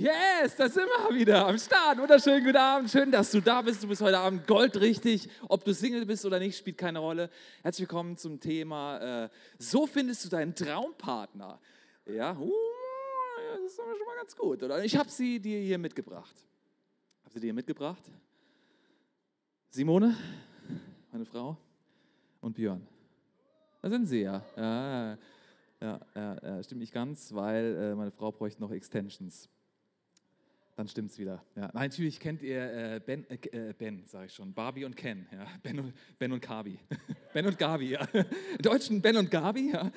Yes, da sind wir wieder am Start. Wunderschönen guten Abend. Schön, dass du da bist. Du bist heute Abend goldrichtig. Ob du Single bist oder nicht, spielt keine Rolle. Herzlich willkommen zum Thema äh, So findest du deinen Traumpartner. Ja, uh, das ist schon mal ganz gut, oder? Ich habe sie dir hier mitgebracht. Habe sie dir hier mitgebracht? Simone, meine Frau, und Björn. Da sind sie ja. Ja, ja, ja, ja stimmt nicht ganz, weil äh, meine Frau bräuchte noch Extensions. Dann stimmt es wieder. Ja. Nein, natürlich kennt ihr äh, Ben, äh, äh Ben sage ich schon, Barbie und Ken. Ja. Ben, und, ben und Gabi. ben und Gabi, ja. Deutschen Ben und Gabi, ja.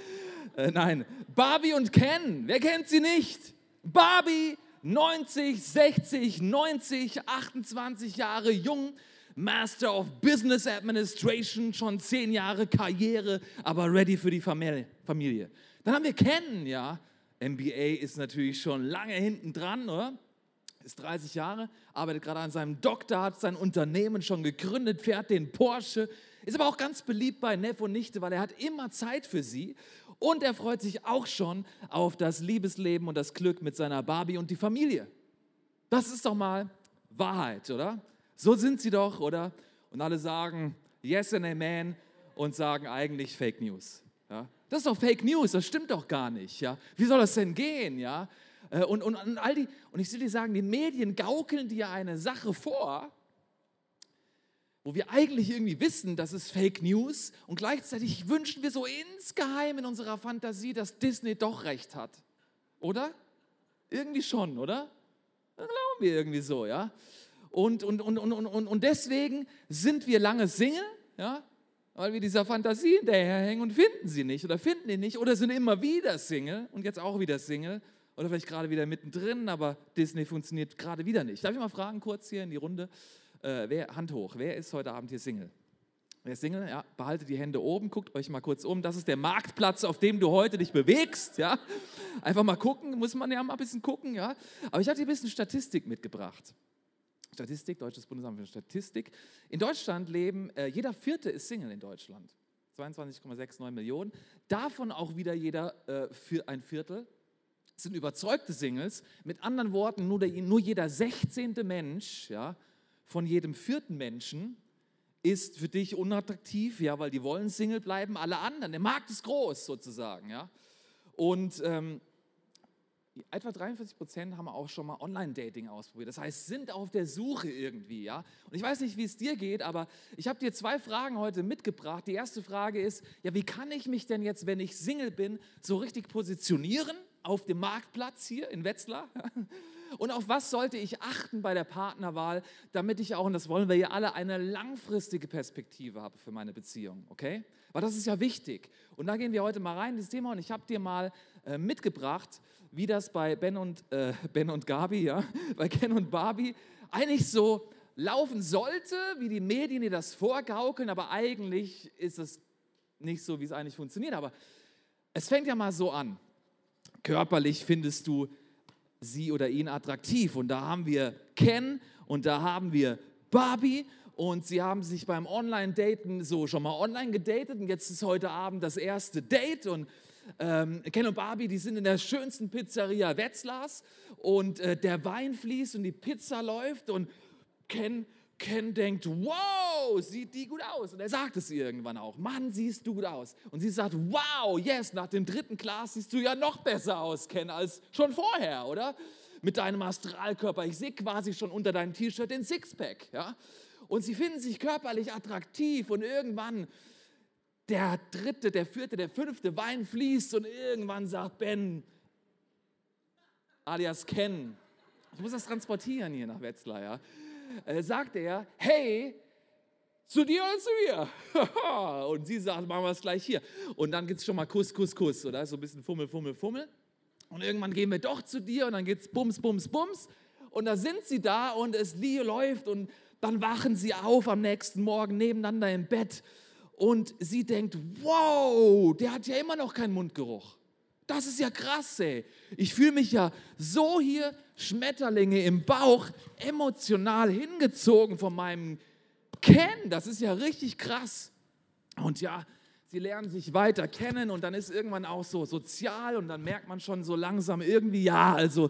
Äh, nein, Barbie und Ken, wer kennt sie nicht? Barbie, 90, 60, 90, 28 Jahre jung, Master of Business Administration, schon 10 Jahre Karriere, aber ready für die Familie. Dann haben wir Ken, ja. MBA ist natürlich schon lange hinten dran, oder? Ist 30 Jahre, arbeitet gerade an seinem Doktor, hat sein Unternehmen schon gegründet, fährt den Porsche, ist aber auch ganz beliebt bei Neff und Nichte, weil er hat immer Zeit für sie und er freut sich auch schon auf das Liebesleben und das Glück mit seiner Barbie und die Familie. Das ist doch mal Wahrheit, oder? So sind sie doch, oder? Und alle sagen Yes and Amen und sagen eigentlich Fake News. Ja? Das ist doch Fake News, das stimmt doch gar nicht. Ja? Wie soll das denn gehen? Ja? Äh, und, und, und, all die, und ich will dir sagen, die Medien gaukeln dir eine Sache vor, wo wir eigentlich irgendwie wissen, das ist Fake News und gleichzeitig wünschen wir so insgeheim in unserer Fantasie, dass Disney doch recht hat. Oder? Irgendwie schon, oder? Das glauben wir irgendwie so, ja? Und, und, und, und, und, und deswegen sind wir lange Single, ja? weil wir dieser Fantasie hinterherhängen und finden sie nicht oder finden die nicht oder sind immer wieder Single und jetzt auch wieder Single oder vielleicht gerade wieder mittendrin, aber Disney funktioniert gerade wieder nicht. Darf ich mal fragen, kurz hier in die Runde? Äh, wer, Hand hoch, wer ist heute Abend hier Single? Wer ist Single? Ja, behaltet die Hände oben, guckt euch mal kurz um. Das ist der Marktplatz, auf dem du heute dich bewegst. Ja? Einfach mal gucken, muss man ja mal ein bisschen gucken. Ja? Aber ich habe dir ein bisschen Statistik mitgebracht. Statistik, Deutsches Bundesamt für Statistik. In Deutschland leben, äh, jeder Vierte ist Single in Deutschland. 22,69 Millionen. Davon auch wieder jeder äh, für ein Viertel sind überzeugte Singles. Mit anderen Worten, nur, der, nur jeder 16. Mensch ja, von jedem vierten Menschen ist für dich unattraktiv, ja, weil die wollen Single bleiben, alle anderen. Der Markt ist groß sozusagen. Ja. Und ähm, etwa 43 Prozent haben auch schon mal Online-Dating ausprobiert. Das heißt, sind auf der Suche irgendwie, ja. Und ich weiß nicht, wie es dir geht, aber ich habe dir zwei Fragen heute mitgebracht. Die erste Frage ist, ja, wie kann ich mich denn jetzt, wenn ich Single bin, so richtig positionieren? Auf dem Marktplatz hier in Wetzlar? Und auf was sollte ich achten bei der Partnerwahl, damit ich auch, und das wollen wir ja alle, eine langfristige Perspektive habe für meine Beziehung, okay? Weil das ist ja wichtig. Und da gehen wir heute mal rein in das Thema und ich habe dir mal äh, mitgebracht, wie das bei Ben und, äh, ben und Gabi, ja, bei Ken und Barbie eigentlich so laufen sollte, wie die Medien dir das vorgaukeln, aber eigentlich ist es nicht so, wie es eigentlich funktioniert. Aber es fängt ja mal so an körperlich findest du sie oder ihn attraktiv. Und da haben wir Ken und da haben wir Barbie. Und sie haben sich beim Online-Daten so schon mal online gedatet. Und jetzt ist heute Abend das erste Date. Und ähm, Ken und Barbie, die sind in der schönsten Pizzeria Wetzlars und äh, der Wein fließt und die Pizza läuft. Und Ken Ken denkt, wow, sieht die gut aus. Und er sagt es ihr irgendwann auch, Mann, siehst du gut aus. Und sie sagt, wow, yes, nach dem dritten Glas siehst du ja noch besser aus, Ken, als schon vorher, oder? Mit deinem Astralkörper. Ich sehe quasi schon unter deinem T-Shirt den Sixpack, ja? Und sie finden sich körperlich attraktiv und irgendwann der dritte, der vierte, der fünfte Wein fließt und irgendwann sagt Ben, alias Ken, ich muss das transportieren hier nach Wetzlar, ja? Äh, sagt er, hey, zu dir oder zu mir? und sie sagt, machen wir es gleich hier. Und dann geht es schon mal Kuss, Kuss, Kuss, oder? So ein bisschen Fummel, Fummel, Fummel. Und irgendwann gehen wir doch zu dir und dann geht es Bums, Bums, Bums. Und da sind sie da und es läuft und dann wachen sie auf am nächsten Morgen nebeneinander im Bett. Und sie denkt, wow, der hat ja immer noch keinen Mundgeruch. Das ist ja krass, ey. Ich fühle mich ja so hier Schmetterlinge im Bauch emotional hingezogen von meinem Ken. Das ist ja richtig krass. Und ja, sie lernen sich weiter kennen und dann ist irgendwann auch so sozial und dann merkt man schon so langsam irgendwie, ja, also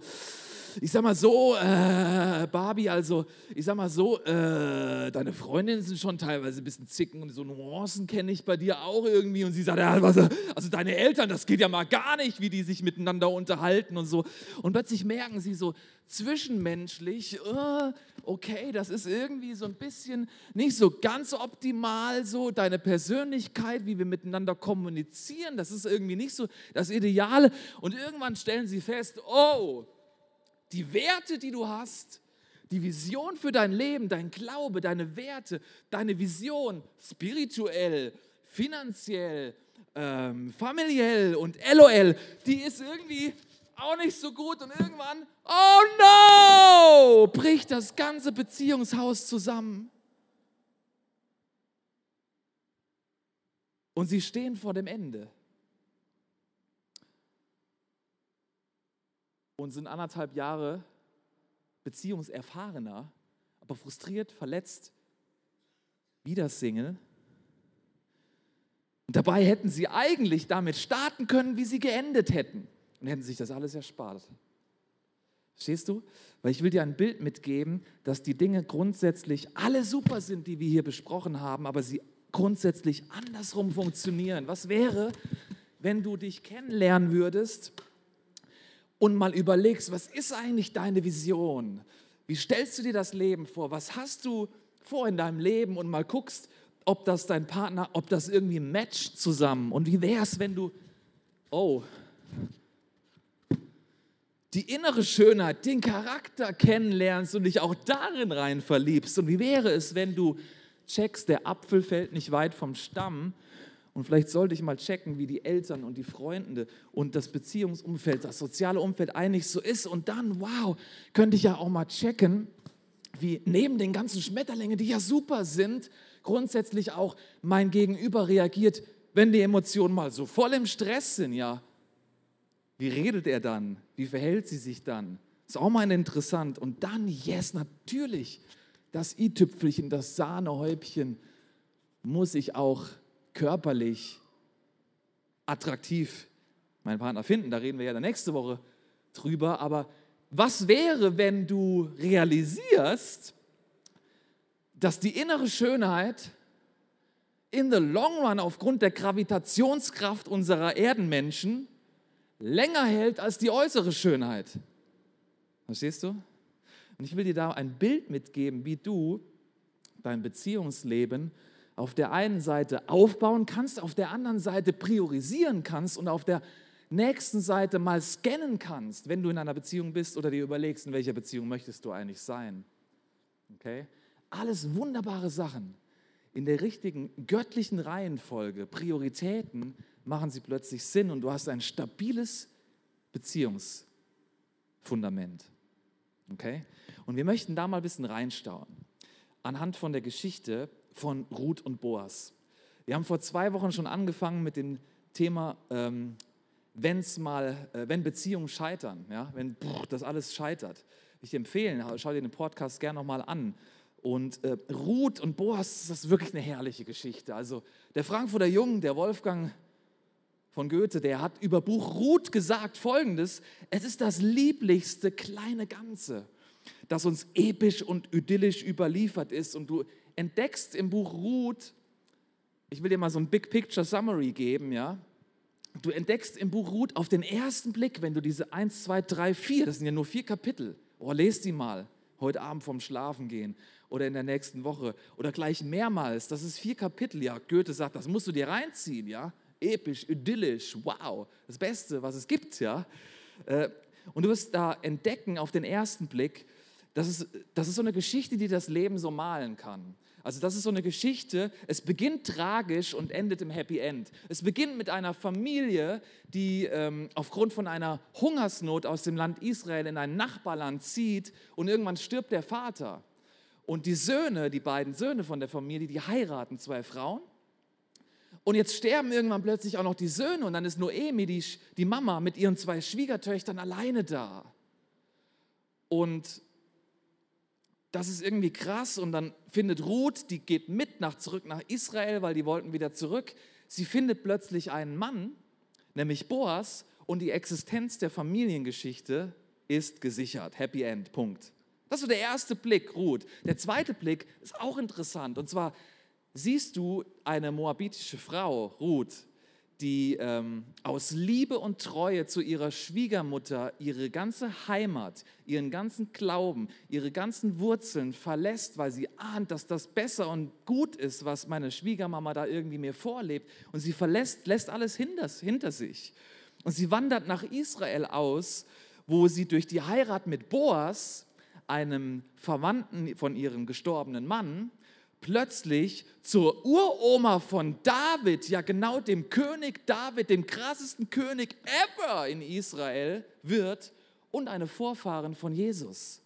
ich sag mal so, äh, Barbie, also, ich sag mal so, äh, deine Freundinnen sind schon teilweise ein bisschen zicken und so Nuancen kenne ich bei dir auch irgendwie. Und sie sagt, ja, was, also deine Eltern, das geht ja mal gar nicht, wie die sich miteinander unterhalten und so. Und plötzlich merken sie so, zwischenmenschlich, uh, okay, das ist irgendwie so ein bisschen nicht so ganz optimal, so deine Persönlichkeit, wie wir miteinander kommunizieren, das ist irgendwie nicht so das Ideale. Und irgendwann stellen sie fest, oh, die Werte, die du hast, die Vision für dein Leben, dein Glaube, deine Werte, deine Vision, spirituell, finanziell, ähm, familiell und LOL, die ist irgendwie auch nicht so gut und irgendwann, oh no, bricht das ganze Beziehungshaus zusammen. Und sie stehen vor dem Ende. Und sind anderthalb Jahre beziehungserfahrener, aber frustriert, verletzt, wieder Single. Und dabei hätten sie eigentlich damit starten können, wie sie geendet hätten und hätten sich das alles erspart. Verstehst du? Weil ich will dir ein Bild mitgeben, dass die Dinge grundsätzlich alle super sind, die wir hier besprochen haben, aber sie grundsätzlich andersrum funktionieren. Was wäre, wenn du dich kennenlernen würdest und mal überlegst, was ist eigentlich deine Vision? Wie stellst du dir das Leben vor? Was hast du vor in deinem Leben und mal guckst, ob das dein Partner, ob das irgendwie matcht zusammen. Und wie wäre es, wenn du, oh, die innere Schönheit, den Charakter kennenlernst und dich auch darin rein verliebst. Und wie wäre es, wenn du checkst, der Apfel fällt nicht weit vom Stamm und vielleicht sollte ich mal checken, wie die Eltern und die Freunde und das Beziehungsumfeld, das soziale Umfeld eigentlich so ist. Und dann, wow, könnte ich ja auch mal checken, wie neben den ganzen Schmetterlingen, die ja super sind, grundsätzlich auch mein Gegenüber reagiert, wenn die Emotionen mal so voll im Stress sind, ja. Wie redet er dann? Wie verhält sie sich dann? Ist auch mal interessant. Und dann, yes, natürlich, das i-Tüpfelchen, das Sahnehäubchen muss ich auch körperlich attraktiv meinen Partner finden. Da reden wir ja dann nächste Woche drüber. Aber was wäre, wenn du realisierst, dass die innere Schönheit in the long run aufgrund der Gravitationskraft unserer Erdenmenschen länger hält als die äußere Schönheit. Verstehst du? Und ich will dir da ein Bild mitgeben, wie du dein Beziehungsleben auf der einen Seite aufbauen kannst, auf der anderen Seite priorisieren kannst und auf der nächsten Seite mal scannen kannst, wenn du in einer Beziehung bist oder dir überlegst, in welcher Beziehung möchtest du eigentlich sein. Okay? Alles wunderbare Sachen. In der richtigen göttlichen Reihenfolge, Prioritäten, machen sie plötzlich Sinn und du hast ein stabiles Beziehungsfundament. Okay? Und wir möchten da mal ein bisschen reinstauen. Anhand von der Geschichte von Ruth und Boas. Wir haben vor zwei Wochen schon angefangen mit dem Thema, ähm, wenn's mal, äh, wenn Beziehungen scheitern, ja, wenn boah, das alles scheitert. Ich empfehle, schau dir den Podcast gerne nochmal an. Und äh, Ruth und Boas, das ist wirklich eine herrliche Geschichte. Also der Frankfurter Jung, der Wolfgang von Goethe, der hat über Buch Ruth gesagt folgendes, es ist das lieblichste kleine Ganze, das uns episch und idyllisch überliefert ist. Und du entdeckst im Buch Ruth, ich will dir mal so ein Big Picture Summary geben, ja. Du entdeckst im Buch Ruth auf den ersten Blick, wenn du diese 1, 2, 3, 4, das sind ja nur vier Kapitel, oh, lest die mal, heute Abend vorm Schlafen gehen oder in der nächsten Woche oder gleich mehrmals, das ist vier Kapitel, ja. Goethe sagt, das musst du dir reinziehen, ja episch, idyllisch, wow, das Beste, was es gibt, ja. Äh, und du wirst da entdecken auf den ersten Blick, dass es, das ist so eine Geschichte, die das Leben so malen kann. Also das ist so eine Geschichte, es beginnt tragisch und endet im Happy End. Es beginnt mit einer Familie, die ähm, aufgrund von einer Hungersnot aus dem Land Israel in ein Nachbarland zieht und irgendwann stirbt der Vater. Und die Söhne, die beiden Söhne von der Familie, die heiraten zwei Frauen und jetzt sterben irgendwann plötzlich auch noch die Söhne und dann ist Noemi, die, die Mama, mit ihren zwei Schwiegertöchtern alleine da. Und das ist irgendwie krass und dann findet Ruth, die geht mit nach zurück nach Israel, weil die wollten wieder zurück. Sie findet plötzlich einen Mann, nämlich Boas, und die Existenz der Familiengeschichte ist gesichert. Happy End, Punkt. Das ist so der erste Blick, Ruth. Der zweite Blick ist auch interessant. Und zwar siehst du eine moabitische Frau, Ruth, die ähm, aus Liebe und Treue zu ihrer Schwiegermutter ihre ganze Heimat, ihren ganzen Glauben, ihre ganzen Wurzeln verlässt, weil sie ahnt, dass das besser und gut ist, was meine Schwiegermama da irgendwie mir vorlebt. Und sie verlässt, lässt alles hinter, hinter sich. Und sie wandert nach Israel aus, wo sie durch die Heirat mit Boas, einem Verwandten von ihrem gestorbenen Mann, plötzlich zur Uroma von David, ja genau dem König David, dem krassesten König ever in Israel wird und eine Vorfahren von Jesus.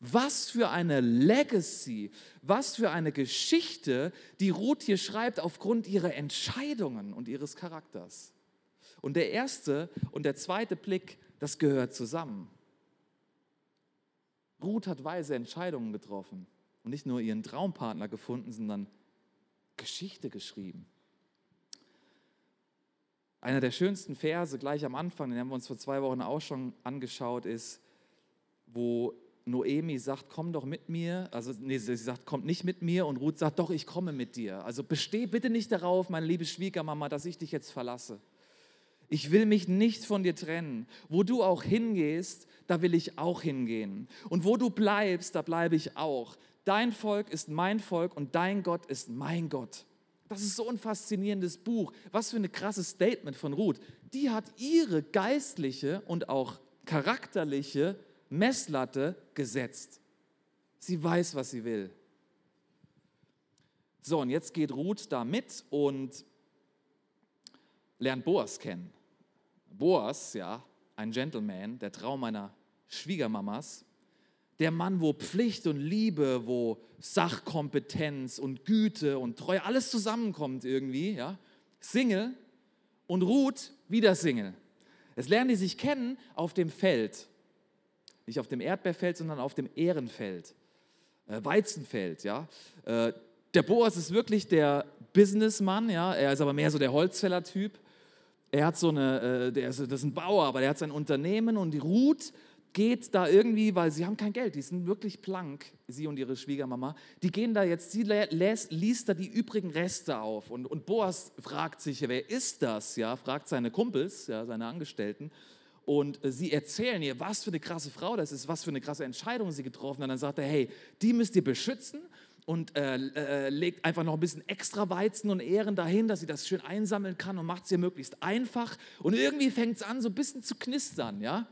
Was für eine Legacy, was für eine Geschichte, die Ruth hier schreibt aufgrund ihrer Entscheidungen und ihres Charakters. Und der erste und der zweite Blick, das gehört zusammen. Ruth hat weise Entscheidungen getroffen und nicht nur ihren Traumpartner gefunden, sondern Geschichte geschrieben. Einer der schönsten Verse gleich am Anfang, den haben wir uns vor zwei Wochen auch schon angeschaut, ist, wo Noemi sagt, komm doch mit mir. Also nee, sie sagt, kommt nicht mit mir. Und Ruth sagt, doch, ich komme mit dir. Also besteh bitte nicht darauf, meine liebe Schwiegermama, dass ich dich jetzt verlasse. Ich will mich nicht von dir trennen. Wo du auch hingehst, da will ich auch hingehen. Und wo du bleibst, da bleibe ich auch. Dein Volk ist mein Volk und dein Gott ist mein Gott. Das ist so ein faszinierendes Buch. Was für ein krasses Statement von Ruth. Die hat ihre geistliche und auch charakterliche Messlatte gesetzt. Sie weiß, was sie will. So, und jetzt geht Ruth da mit und lernt Boas kennen. Boas, ja, ein Gentleman, der Traum meiner Schwiegermamas, der Mann, wo Pflicht und Liebe, wo Sachkompetenz und Güte und Treue, alles zusammenkommt irgendwie, ja. Single und Ruth wieder Single. Es lernen die sich kennen auf dem Feld. Nicht auf dem Erdbeerfeld, sondern auf dem Ehrenfeld. Äh, Weizenfeld, ja. Äh, der Boas ist wirklich der Businessmann, ja. Er ist aber mehr so der Holzfäller-Typ. Er hat so eine, äh, der ist, das ist ein Bauer, aber der hat sein Unternehmen und die Ruth geht da irgendwie, weil sie haben kein Geld, die sind wirklich plank, sie und ihre Schwiegermama, die gehen da jetzt, sie lässt, liest da die übrigen Reste auf und, und Boas fragt sich, wer ist das, ja, fragt seine Kumpels, ja, seine Angestellten und äh, sie erzählen ihr, was für eine krasse Frau das ist, was für eine krasse Entscheidung sie getroffen hat. Und dann sagt er, hey, die müsst ihr beschützen und äh, äh, legt einfach noch ein bisschen extra Weizen und Ehren dahin, dass sie das schön einsammeln kann und macht es ihr möglichst einfach. Und irgendwie fängt es an, so ein bisschen zu knistern, ja.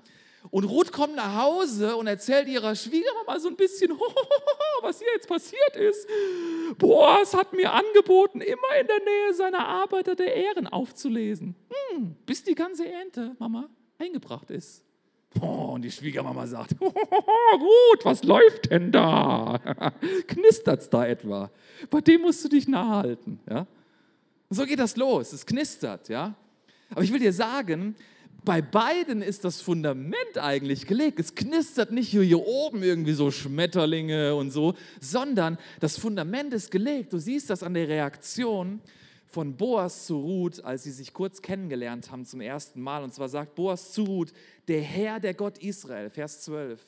Und Ruth kommt nach Hause und erzählt ihrer Schwiegermama so ein bisschen, was hier jetzt passiert ist. Boas hat mir angeboten, immer in der Nähe seiner Arbeiter der Ehren aufzulesen, hm, bis die ganze Ernte, Mama, eingebracht ist. Oh, und die Schwiegermama sagt, gut, was läuft denn da? Knistert es da etwa? Bei dem musst du dich nahe halten. Ja? so geht das los, es knistert. Ja? Aber ich will dir sagen, bei beiden ist das Fundament eigentlich gelegt. Es knistert nicht hier oben irgendwie so Schmetterlinge und so, sondern das Fundament ist gelegt. Du siehst das an der Reaktion von Boas zu Ruth, als sie sich kurz kennengelernt haben zum ersten Mal. Und zwar sagt Boas zu Ruth, der Herr, der Gott Israel, Vers 12,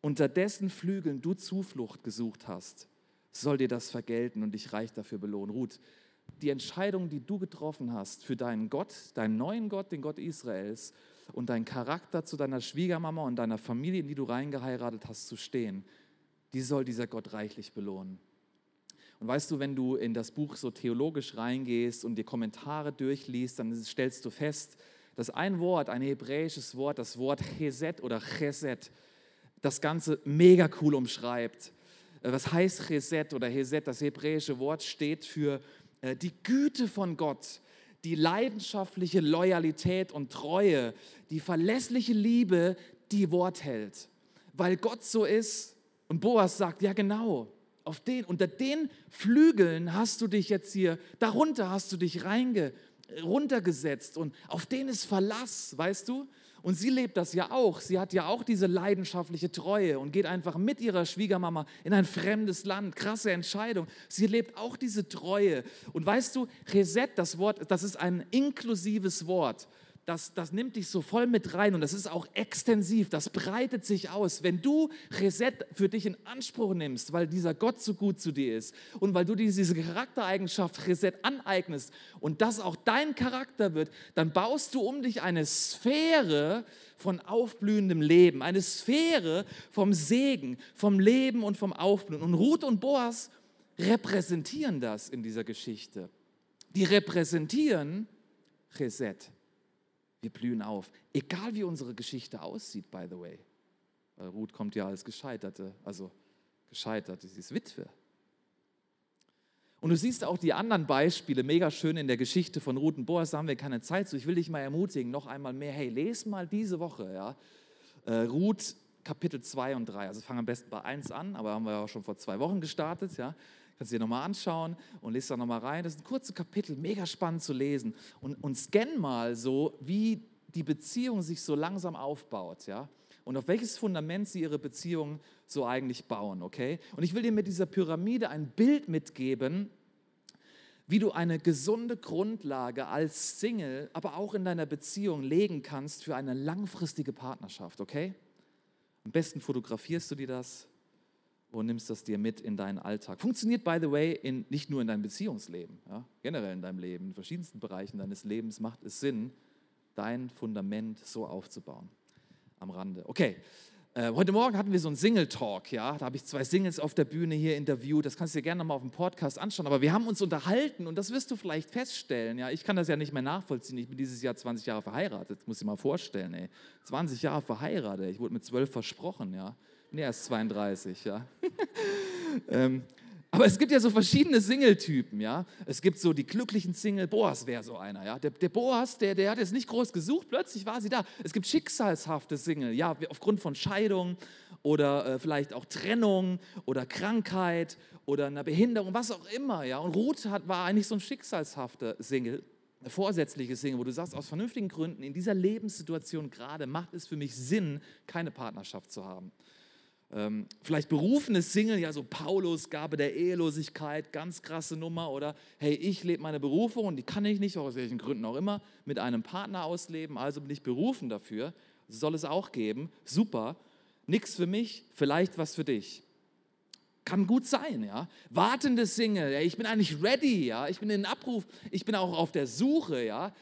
unter dessen Flügeln du Zuflucht gesucht hast, soll dir das vergelten und dich reich dafür belohnen. Ruth, die Entscheidung, die du getroffen hast für deinen Gott, deinen neuen Gott, den Gott Israels und deinen Charakter zu deiner Schwiegermama und deiner Familie, in die du reingeheiratet hast, zu stehen, die soll dieser Gott reichlich belohnen. Und weißt du, wenn du in das Buch so theologisch reingehst und die Kommentare durchliest, dann stellst du fest, dass ein Wort, ein hebräisches Wort, das Wort Chesed oder Chesed, das Ganze mega cool umschreibt. Äh, was heißt Chesed oder Chesed? Das hebräische Wort steht für die Güte von Gott, die leidenschaftliche Loyalität und Treue, die verlässliche Liebe, die Wort hält. Weil Gott so ist und Boas sagt, ja genau, auf den, unter den Flügeln hast du dich jetzt hier, darunter hast du dich reinge, runtergesetzt und auf den ist Verlass, weißt du? Und sie lebt das ja auch. Sie hat ja auch diese leidenschaftliche Treue und geht einfach mit ihrer Schwiegermama in ein fremdes Land. Krasse Entscheidung. Sie lebt auch diese Treue. Und weißt du, Reset, das Wort, das ist ein inklusives Wort. Das, das nimmt dich so voll mit rein und das ist auch extensiv, das breitet sich aus. Wenn du Reset für dich in Anspruch nimmst, weil dieser Gott so gut zu dir ist und weil du diese Charaktereigenschaft Reset aneignest und das auch dein Charakter wird, dann baust du um dich eine Sphäre von aufblühendem Leben, eine Sphäre vom Segen, vom Leben und vom Aufblühen. Und Ruth und Boas repräsentieren das in dieser Geschichte. Die repräsentieren Reset. Wir blühen auf. Egal wie unsere Geschichte aussieht, by the way. Weil Ruth kommt ja als Gescheiterte, also gescheitert, sie ist Witwe. Und du siehst auch die anderen Beispiele, mega schön in der Geschichte von Ruth und Boas, da haben wir keine Zeit zu. Ich will dich mal ermutigen, noch einmal mehr, hey, lese mal diese Woche, ja, äh, Ruth Kapitel 2 und 3. Also fang am besten bei 1 an, aber haben wir ja auch schon vor zwei Wochen gestartet, ja. Kannst du dir nochmal anschauen und lest da nochmal rein. Das ist ein kurzes Kapitel, mega spannend zu lesen. Und, und scan mal so, wie die Beziehung sich so langsam aufbaut, ja. Und auf welches Fundament sie ihre Beziehung so eigentlich bauen, okay? Und ich will dir mit dieser Pyramide ein Bild mitgeben, wie du eine gesunde Grundlage als Single, aber auch in deiner Beziehung legen kannst für eine langfristige Partnerschaft, okay? Am besten fotografierst du dir das, und nimmst das dir mit in deinen Alltag. Funktioniert, by the way, in, nicht nur in deinem Beziehungsleben, ja, generell in deinem Leben, in verschiedensten Bereichen deines Lebens macht es Sinn, dein Fundament so aufzubauen. Am Rande. Okay, äh, heute Morgen hatten wir so einen Single-Talk, ja, da habe ich zwei Singles auf der Bühne hier interviewt, das kannst du dir gerne nochmal auf dem Podcast anschauen, aber wir haben uns unterhalten und das wirst du vielleicht feststellen, ja, ich kann das ja nicht mehr nachvollziehen, ich bin dieses Jahr 20 Jahre verheiratet, muss ich mal vorstellen, ey, 20 Jahre verheiratet, ich wurde mit 12 versprochen, ja, Nee, er ist 32, ja. ähm, aber es gibt ja so verschiedene Single-Typen, ja. Es gibt so die glücklichen Single, Boas wäre so einer, ja. Der, der Boas, der, der hat jetzt nicht groß gesucht, plötzlich war sie da. Es gibt schicksalshafte Single, ja, aufgrund von Scheidung oder äh, vielleicht auch Trennung oder Krankheit oder einer Behinderung, was auch immer, ja. Und Ruth hat, war eigentlich so ein schicksalshafter Single eine vorsätzliche Single, wo du sagst, aus vernünftigen Gründen, in dieser Lebenssituation gerade macht es für mich Sinn, keine Partnerschaft zu haben. Ähm, vielleicht berufene Single, ja, so Paulus, Gabe der Ehelosigkeit, ganz krasse Nummer. Oder hey, ich lebe meine Berufung und die kann ich nicht, aus welchen Gründen auch immer, mit einem Partner ausleben, also bin ich berufen dafür. Soll es auch geben. Super. Nichts für mich, vielleicht was für dich. Kann gut sein, ja. Wartende Single, ja, ich bin eigentlich ready, ja. Ich bin in Abruf, ich bin auch auf der Suche, ja.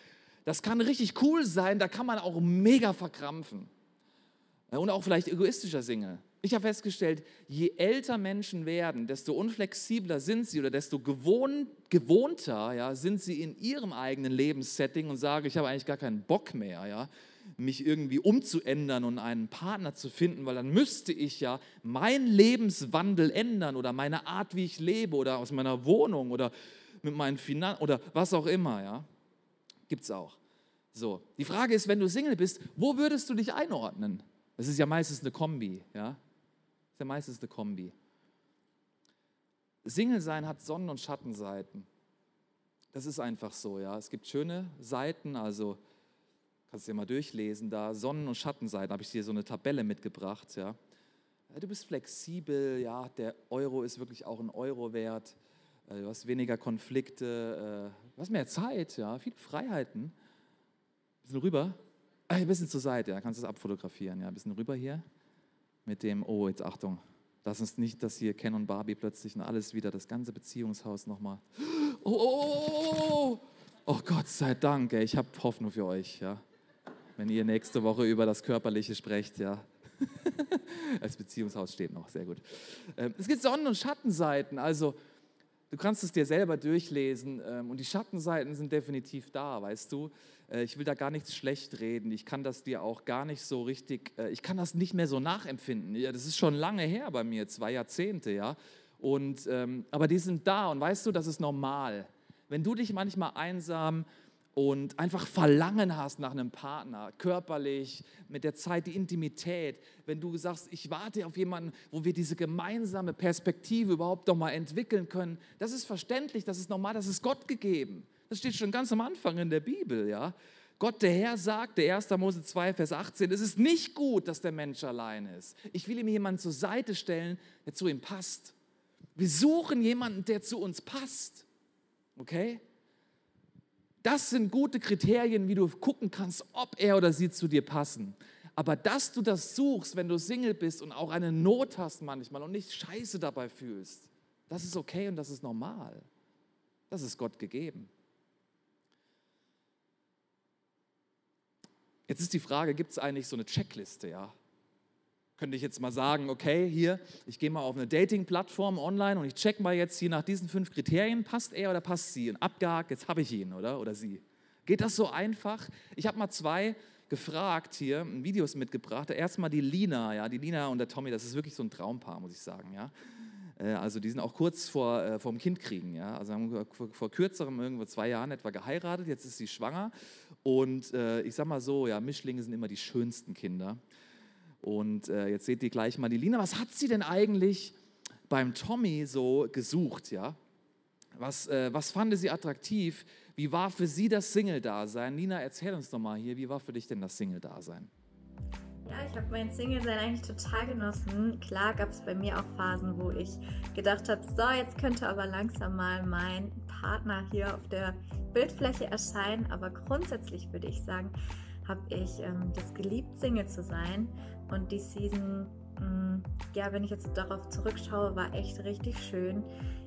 Das kann richtig cool sein, da kann man auch mega verkrampfen. Und auch vielleicht egoistischer Single. Ich habe festgestellt, je älter Menschen werden, desto unflexibler sind sie oder desto gewohnt, gewohnter ja, sind sie in ihrem eigenen Lebenssetting und sagen, ich habe eigentlich gar keinen Bock mehr, ja, mich irgendwie umzuändern und einen Partner zu finden, weil dann müsste ich ja meinen Lebenswandel ändern oder meine Art, wie ich lebe oder aus meiner Wohnung oder mit meinen Finanzen oder was auch immer. Ja. Gibt es auch. So, die Frage ist, wenn du Single bist, wo würdest du dich einordnen? Das ist ja meistens eine Kombi, ja ist ja meistens eine Kombi. Single sein hat Sonnen- und Schattenseiten. Das ist einfach so, ja. Es gibt schöne Seiten, also kannst du dir mal durchlesen, da Sonnen- und Schattenseiten, habe ich dir so eine Tabelle mitgebracht, ja. Du bist flexibel, ja, der Euro ist wirklich auch ein Euro wert, äh, du hast weniger Konflikte, äh, du hast mehr Zeit, ja, viele Freiheiten. Ein bisschen rüber, ein bisschen zur Seite, ja, kannst du es abfotografieren, ja, ein bisschen rüber hier mit dem, oh, jetzt Achtung, lass uns nicht, dass hier Ken und Barbie plötzlich und alles wieder, das ganze Beziehungshaus nochmal. Oh, oh, oh, oh, oh Gott sei Dank, ey, ich habe Hoffnung für euch, ja. Wenn ihr nächste Woche über das Körperliche sprecht, ja. Als Beziehungshaus steht noch, sehr gut. Ähm, es gibt Sonnen- und Schattenseiten, also du kannst es dir selber durchlesen ähm, und die Schattenseiten sind definitiv da, weißt du. Äh, ich will da gar nichts schlecht reden. Ich kann das dir auch gar nicht so richtig, äh, ich kann das nicht mehr so nachempfinden. Ja, das ist schon lange her bei mir, zwei Jahrzehnte, ja. Und, ähm, aber die sind da und weißt du, das ist normal. Wenn du dich manchmal einsam und einfach Verlangen hast nach einem Partner, körperlich, mit der Zeit, die Intimität, wenn du sagst, ich warte auf jemanden, wo wir diese gemeinsame Perspektive überhaupt noch mal entwickeln können, das ist verständlich, das ist normal, das ist Gott gegeben. Das steht schon ganz am Anfang in der Bibel, ja. Gott, der Herr sagt, der 1. Mose 2, Vers 18, es ist nicht gut, dass der Mensch allein ist. Ich will ihm jemanden zur Seite stellen, der zu ihm passt. Wir suchen jemanden, der zu uns passt. Okay? Das sind gute Kriterien, wie du gucken kannst, ob er oder sie zu dir passen. Aber dass du das suchst, wenn du Single bist und auch eine Not hast manchmal und nicht scheiße dabei fühlst, das ist okay und das ist normal. Das ist Gott gegeben. Jetzt ist die Frage, gibt es eigentlich so eine Checkliste, ja? Könnte ich jetzt mal sagen, okay, hier, ich gehe mal auf eine Dating-Plattform online und ich check mal jetzt hier nach diesen fünf Kriterien, passt er oder passt sie? Und abgehakt, jetzt habe ich ihn, oder? Oder sie. Geht das so einfach? Ich habe mal zwei gefragt hier, Videos mitgebracht. Erstmal die Lina, ja, die Lina und der Tommy, das ist wirklich so ein Traumpaar, muss ich sagen, ja. Äh, also die sind auch kurz vor, äh, vor dem Kind kriegen, ja. Also haben vor, vor kürzerem, irgendwo zwei Jahren etwa geheiratet, jetzt ist sie schwanger. Und äh, ich sag mal so, ja, Mischlinge sind immer die schönsten Kinder. Und äh, jetzt seht ihr gleich mal die Lina. Was hat sie denn eigentlich beim Tommy so gesucht, ja? Was, äh, was fand sie attraktiv? Wie war für sie das Single-Dasein? Lina, erzähl uns doch mal hier, wie war für dich denn das Single-Dasein? Ja, ich habe mein Single-Sein eigentlich total genossen. Klar gab es bei mir auch Phasen, wo ich gedacht habe, so, jetzt könnte aber langsam mal mein Partner hier auf der Bildfläche erscheinen. Aber grundsätzlich würde ich sagen, habe ich ähm, das geliebt, Single zu sein. Und die Season, mh, mm, ja, wenn ich jetzt darauf zurückschaue, war echt richtig schön.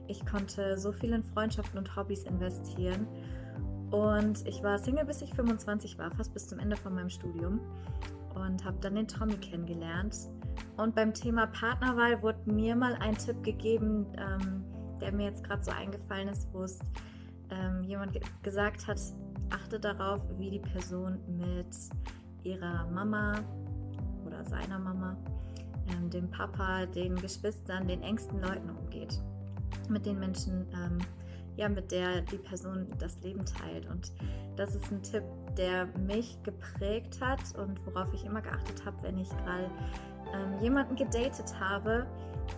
Ich konnte so viel in Freundschaften und Hobbys investieren. Und ich war Single, bis ich 25 war, fast bis zum Ende von meinem Studium und habe dann den Tommy kennengelernt. Und beim Thema Partnerwahl wurde mir mal ein Tipp gegeben, ähm, der mir jetzt gerade so eingefallen ist, wo es ähm, jemand ge gesagt hat, achte darauf, wie die Person mit ihrer Mama oder seiner Mama, ähm, dem Papa, den Geschwistern, den engsten Leuten umgeht. Mit den Menschen, ähm, ja, mit der die Person das Leben teilt. Und das ist ein Tipp, der mich geprägt hat und worauf ich immer geachtet habe, wenn ich gerade ähm, jemanden gedatet habe.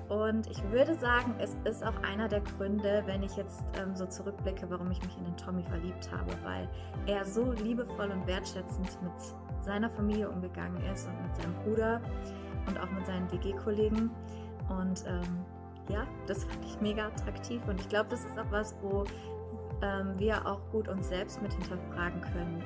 Und ich würde sagen, es ist auch einer der Gründe, wenn ich jetzt ähm, so zurückblicke, warum ich mich in den Tommy verliebt habe, weil er so liebevoll und wertschätzend mit seiner Familie umgegangen ist und mit seinem Bruder und auch mit seinen WG-Kollegen. Und ähm, ja, das fand ich mega attraktiv und ich glaube, das ist auch was, wo ähm, wir auch gut uns selbst mit hinterfragen können.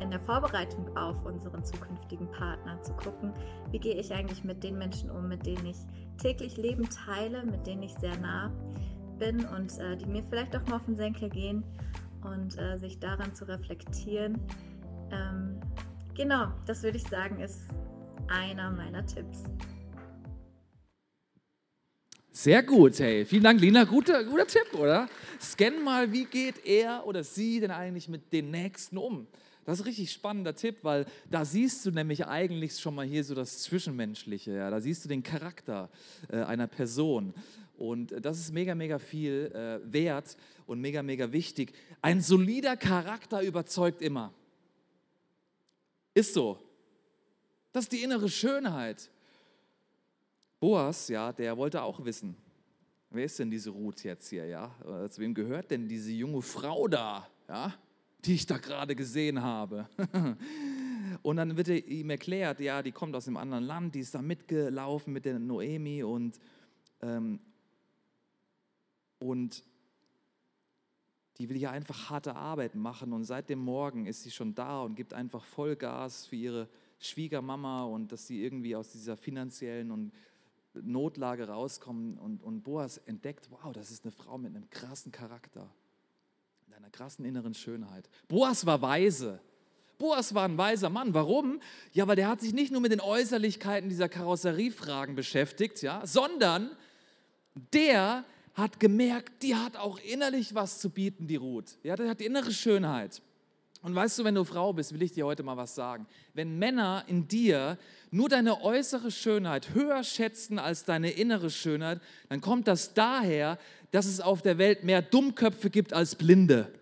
In der Vorbereitung auf unseren zukünftigen Partner zu gucken, wie gehe ich eigentlich mit den Menschen um, mit denen ich täglich Leben teile, mit denen ich sehr nah bin und äh, die mir vielleicht auch mal auf den Senkel gehen und äh, sich daran zu reflektieren. Ähm, genau, das würde ich sagen, ist einer meiner Tipps. Sehr gut, hey. Vielen Dank, Lina. Guter, guter Tipp, oder? Scan mal, wie geht er oder sie denn eigentlich mit den Nächsten um? Das ist ein richtig spannender Tipp, weil da siehst du nämlich eigentlich schon mal hier so das Zwischenmenschliche. Ja? Da siehst du den Charakter äh, einer Person. Und das ist mega, mega viel äh, wert und mega, mega wichtig. Ein solider Charakter überzeugt immer. Ist so. Das ist die innere Schönheit. Boas, ja, der wollte auch wissen, wer ist denn diese Ruth jetzt hier, ja? Äh, zu wem gehört denn diese junge Frau da, ja? Die ich da gerade gesehen habe. und dann wird ihm erklärt, ja, die kommt aus einem anderen Land, die ist da mitgelaufen mit der Noemi und, ähm, und die will ja einfach harte Arbeit machen und seit dem Morgen ist sie schon da und gibt einfach Vollgas für ihre Schwiegermama und dass sie irgendwie aus dieser finanziellen und Notlage rauskommen und, und Boas entdeckt, wow, das ist eine Frau mit einem krassen Charakter, einer krassen inneren Schönheit. Boas war weise. Boas war ein weiser Mann. Warum? Ja, weil der hat sich nicht nur mit den Äußerlichkeiten dieser Karosseriefragen beschäftigt, ja, sondern der hat gemerkt, die hat auch innerlich was zu bieten, die Ruth. Ja, der hat die innere Schönheit. Und weißt du, wenn du Frau bist, will ich dir heute mal was sagen. Wenn Männer in dir nur deine äußere Schönheit höher schätzen als deine innere Schönheit, dann kommt das daher, dass es auf der Welt mehr Dummköpfe gibt als Blinde.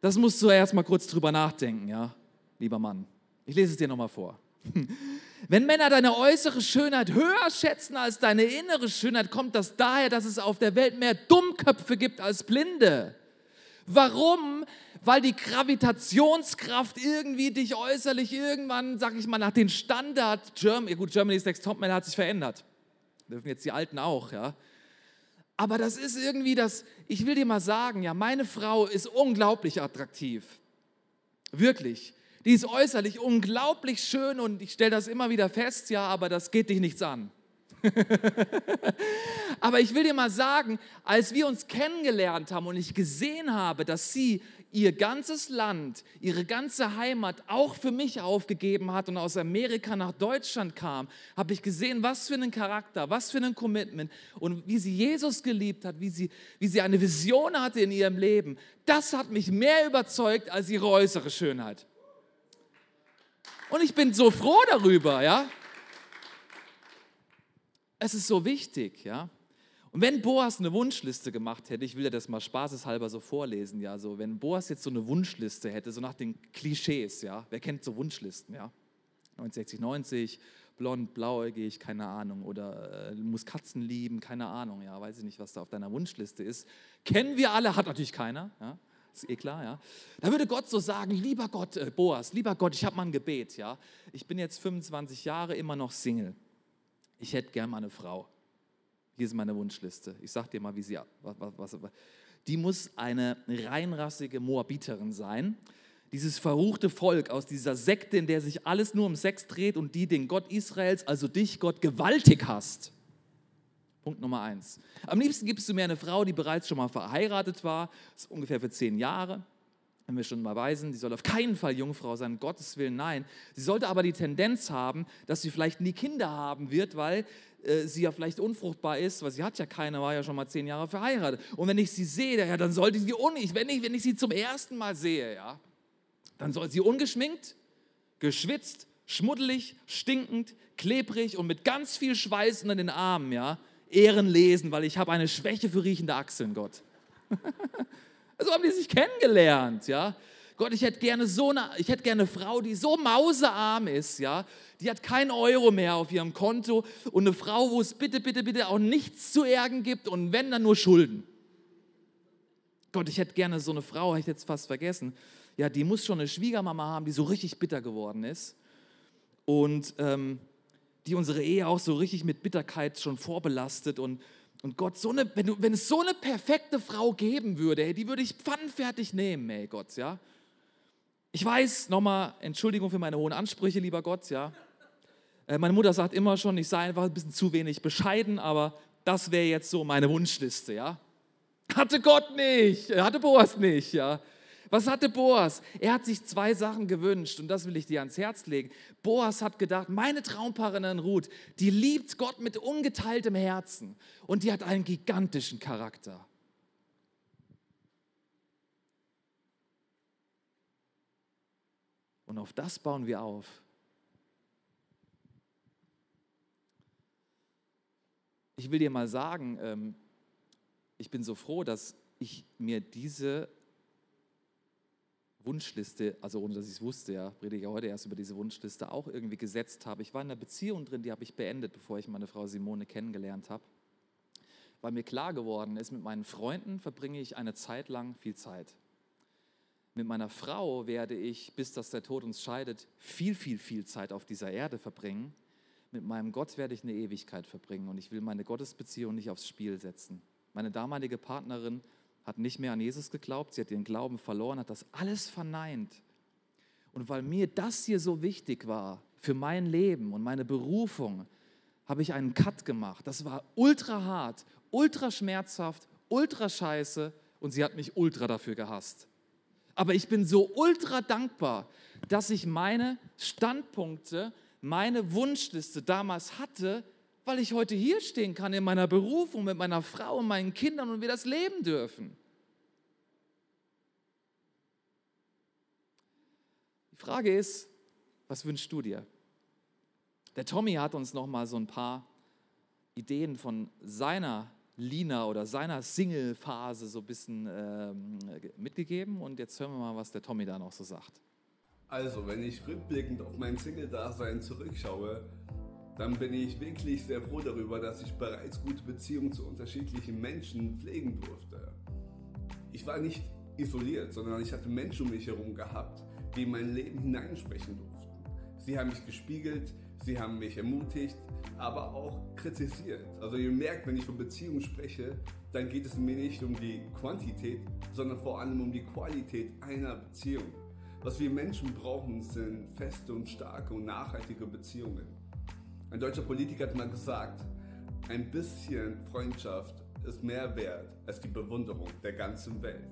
Das musst du erst mal kurz drüber nachdenken, ja, lieber Mann. Ich lese es dir nochmal vor. Wenn Männer deine äußere Schönheit höher schätzen als deine innere Schönheit, kommt das daher, dass es auf der Welt mehr Dummköpfe gibt als Blinde. Warum? Weil die Gravitationskraft irgendwie dich äußerlich irgendwann, sag ich mal, nach den Standard, Germany, gut, Germany's Next Topman hat sich verändert. Dürfen jetzt die Alten auch, ja. Aber das ist irgendwie das, ich will dir mal sagen, ja, meine Frau ist unglaublich attraktiv. Wirklich. Die ist äußerlich unglaublich schön und ich stelle das immer wieder fest, ja, aber das geht dich nichts an. aber ich will dir mal sagen, als wir uns kennengelernt haben und ich gesehen habe, dass sie ihr ganzes Land, ihre ganze Heimat auch für mich aufgegeben hat und aus Amerika nach Deutschland kam, habe ich gesehen, was für einen Charakter, was für ein Commitment und wie sie Jesus geliebt hat, wie sie, wie sie eine Vision hatte in ihrem Leben. Das hat mich mehr überzeugt als ihre äußere Schönheit. Und ich bin so froh darüber, ja. Es ist so wichtig, ja. Und wenn Boas eine Wunschliste gemacht hätte, ich will ja das mal spaßeshalber so vorlesen, ja, so, wenn Boas jetzt so eine Wunschliste hätte, so nach den Klischees, ja, wer kennt so Wunschlisten, ja, 69, 90, blond, blauäugig, keine Ahnung, oder äh, muss Katzen lieben, keine Ahnung, ja, weiß ich nicht, was da auf deiner Wunschliste ist. Kennen wir alle, hat natürlich keiner, ja, ist eh klar, ja. Da würde Gott so sagen, lieber Gott, äh, Boas, lieber Gott, ich habe mal ein Gebet, ja. Ich bin jetzt 25 Jahre immer noch Single. Ich hätte gern mal eine Frau. Hier ist meine Wunschliste. Ich sage dir mal, wie sie. Was, was, die muss eine reinrassige Moabiterin sein. Dieses verruchte Volk aus dieser Sekte, in der sich alles nur um Sex dreht und die den Gott Israels, also dich, Gott, gewaltig hasst. Punkt Nummer eins. Am liebsten gibst du mir eine Frau, die bereits schon mal verheiratet war, ist ungefähr für zehn Jahre. Wenn wir schon mal weisen, die soll auf keinen Fall Jungfrau sein, Gottes Willen, nein. Sie sollte aber die Tendenz haben, dass sie vielleicht nie Kinder haben wird, weil äh, sie ja vielleicht unfruchtbar ist, weil sie hat ja keine, war ja schon mal zehn Jahre verheiratet. Und wenn ich sie sehe, ja, dann sollte sie, unig, wenn, ich, wenn ich sie zum ersten Mal sehe, ja, dann soll sie ungeschminkt, geschwitzt, schmuddelig, stinkend, klebrig und mit ganz viel Schweiß unter den Armen, ja, Ehren lesen, weil ich habe eine Schwäche für riechende Achseln, Gott. so haben die sich kennengelernt, ja. Gott, ich hätte gerne so eine, ich hätte gerne eine Frau, die so mausearm ist, ja, die hat kein Euro mehr auf ihrem Konto. Und eine Frau, wo es bitte, bitte, bitte auch nichts zu ärgern gibt und wenn, dann nur Schulden. Gott, ich hätte gerne so eine Frau, habe ich jetzt fast vergessen, ja, die muss schon eine Schwiegermama haben, die so richtig bitter geworden ist. Und ähm, die unsere Ehe auch so richtig mit Bitterkeit schon vorbelastet. Und und Gott, so eine, wenn, du, wenn es so eine perfekte Frau geben würde, hey, die würde ich pfannenfertig nehmen, ey Gott, ja. Ich weiß, nochmal, Entschuldigung für meine hohen Ansprüche, lieber Gott, ja. Äh, meine Mutter sagt immer schon, ich sei einfach ein bisschen zu wenig bescheiden, aber das wäre jetzt so meine Wunschliste, ja. Hatte Gott nicht, hatte Boas nicht, ja. Was hatte Boas? Er hat sich zwei Sachen gewünscht und das will ich dir ans Herz legen. Boas hat gedacht, meine Traumparin Ruth, die liebt Gott mit ungeteiltem Herzen und die hat einen gigantischen Charakter. Und auf das bauen wir auf. ich will dir mal sagen, ähm, ich bin so froh, dass ich mir diese Wunschliste, also ohne dass ich es wusste, ja, predige heute erst über diese Wunschliste, auch irgendwie gesetzt habe. Ich war in einer Beziehung drin, die habe ich beendet, bevor ich meine Frau Simone kennengelernt habe, weil mir klar geworden ist, mit meinen Freunden verbringe ich eine Zeit lang viel Zeit. Mit meiner Frau werde ich, bis dass der Tod uns scheidet, viel, viel, viel Zeit auf dieser Erde verbringen mit meinem Gott werde ich eine Ewigkeit verbringen und ich will meine Gottesbeziehung nicht aufs Spiel setzen. Meine damalige Partnerin hat nicht mehr an Jesus geglaubt, sie hat ihren Glauben verloren, hat das alles verneint. Und weil mir das hier so wichtig war für mein Leben und meine Berufung, habe ich einen Cut gemacht. Das war ultra hart, ultra schmerzhaft, ultra scheiße und sie hat mich ultra dafür gehasst. Aber ich bin so ultra dankbar, dass ich meine Standpunkte meine Wunschliste damals hatte, weil ich heute hier stehen kann in meiner Berufung mit meiner Frau und meinen Kindern und wir das leben dürfen. Die Frage ist, was wünschst du dir? Der Tommy hat uns noch mal so ein paar Ideen von seiner Lina oder seiner Single-Phase so ein bisschen ähm, mitgegeben und jetzt hören wir mal, was der Tommy da noch so sagt. Also, wenn ich rückblickend auf mein Single-Dasein zurückschaue, dann bin ich wirklich sehr froh darüber, dass ich bereits gute Beziehungen zu unterschiedlichen Menschen pflegen durfte. Ich war nicht isoliert, sondern ich hatte Menschen um mich herum gehabt, die in mein Leben hineinsprechen durften. Sie haben mich gespiegelt, Sie haben mich ermutigt, aber auch kritisiert. Also ihr merkt, wenn ich von Beziehungen spreche, dann geht es mir nicht um die Quantität, sondern vor allem um die Qualität einer Beziehung. Was wir Menschen brauchen, sind feste und starke und nachhaltige Beziehungen. Ein deutscher Politiker hat mal gesagt, ein bisschen Freundschaft ist mehr wert als die Bewunderung der ganzen Welt.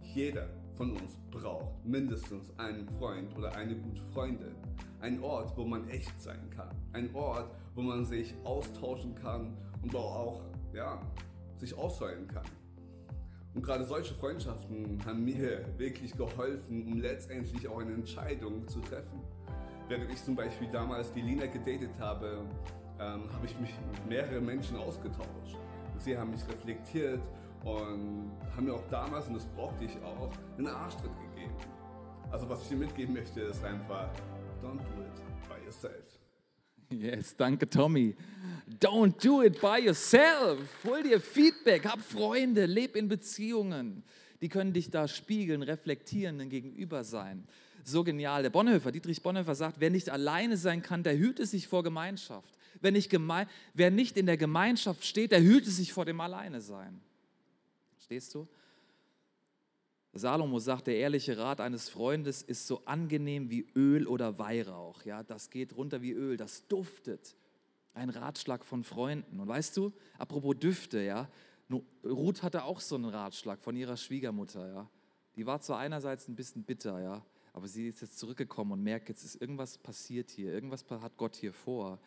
Jeder von uns braucht mindestens einen Freund oder eine gute Freundin. Ein Ort, wo man echt sein kann. Ein Ort, wo man sich austauschen kann und auch ja, sich ausheulen kann. Und gerade solche Freundschaften haben mir wirklich geholfen, um letztendlich auch eine Entscheidung zu treffen. Während ich zum Beispiel damals die Lina gedatet habe, ähm, habe ich mich mit mehreren Menschen ausgetauscht. Sie haben mich reflektiert und haben mir auch damals, und das brauchte ich auch, einen Arschtritt gegeben. Also was ich dir mitgeben möchte, ist einfach, don't do it by yourself. Yes, danke Tommy. Don't do it by yourself. Hol dir Feedback, hab Freunde, leb in Beziehungen. Die können dich da spiegeln, reflektieren, ein Gegenüber sein. So genial. Der Bonhoeffer, Dietrich Bonhoeffer sagt, wer nicht alleine sein kann, der hüte sich vor Gemeinschaft. Wer nicht, geme wer nicht in der Gemeinschaft steht, der hüte sich vor dem Alleine sein. Stehst du? Salomo sagt, der ehrliche Rat eines Freundes ist so angenehm wie Öl oder Weihrauch. Ja, das geht runter wie Öl, das duftet. Ein Ratschlag von Freunden. Und weißt du, apropos Düfte, ja, Ruth hatte auch so einen Ratschlag von ihrer Schwiegermutter, ja. Die war zwar einerseits ein bisschen bitter, ja, aber sie ist jetzt zurückgekommen und merkt, jetzt ist irgendwas passiert hier, irgendwas hat Gott hier vor.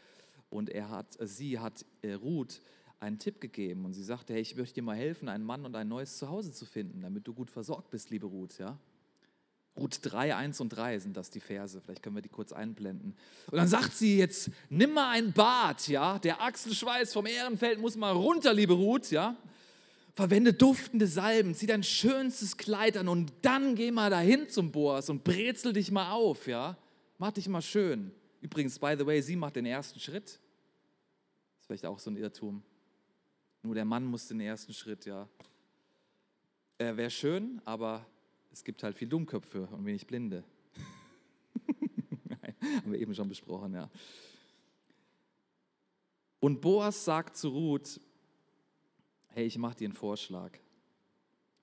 Und er hat, sie hat äh, Ruth einen Tipp gegeben und sie sagte, hey, ich möchte dir mal helfen, einen Mann und ein neues Zuhause zu finden, damit du gut versorgt bist, liebe Ruth, ja? Ruth 3, 1 und 3 sind das die Verse, vielleicht können wir die kurz einblenden. Und dann sagt sie jetzt, nimm mal ein Bad, ja? Der Achselschweiß vom Ehrenfeld muss mal runter, liebe Ruth, ja? Verwende duftende Salben, zieh dein schönstes Kleid an und dann geh mal dahin zum Boas und brezel dich mal auf, ja? Mach dich mal schön. Übrigens, by the way, sie macht den ersten Schritt. Das ist vielleicht auch so ein Irrtum. Nur der Mann muss den ersten Schritt, ja. Er wäre schön, aber es gibt halt viel Dummköpfe und wenig Blinde. Nein, haben wir eben schon besprochen, ja. Und Boas sagt zu Ruth, hey, ich mache dir einen Vorschlag.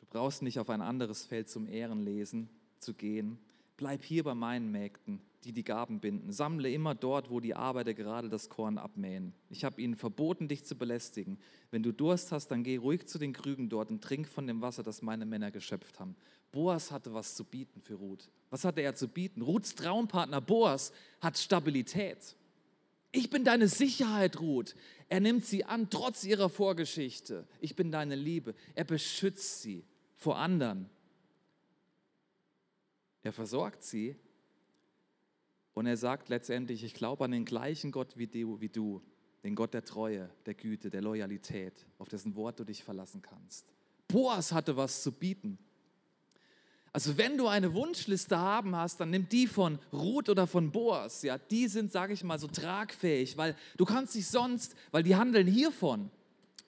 Du brauchst nicht auf ein anderes Feld zum Ehrenlesen zu gehen. Bleib hier bei meinen Mägden die die Gaben binden. Sammle immer dort, wo die Arbeiter gerade das Korn abmähen. Ich habe ihnen verboten, dich zu belästigen. Wenn du Durst hast, dann geh ruhig zu den Krügen dort und trink von dem Wasser, das meine Männer geschöpft haben. Boas hatte was zu bieten für Ruth. Was hatte er zu bieten? Ruths Traumpartner Boas hat Stabilität. Ich bin deine Sicherheit, Ruth. Er nimmt sie an, trotz ihrer Vorgeschichte. Ich bin deine Liebe. Er beschützt sie vor anderen. Er versorgt sie und er sagt letztendlich, ich glaube an den gleichen Gott wie du, wie du, den Gott der Treue, der Güte, der Loyalität, auf dessen Wort du dich verlassen kannst. Boas hatte was zu bieten. Also wenn du eine Wunschliste haben hast, dann nimm die von Ruth oder von Boas. Ja, die sind, sage ich mal, so tragfähig, weil du kannst dich sonst, weil die handeln hiervon,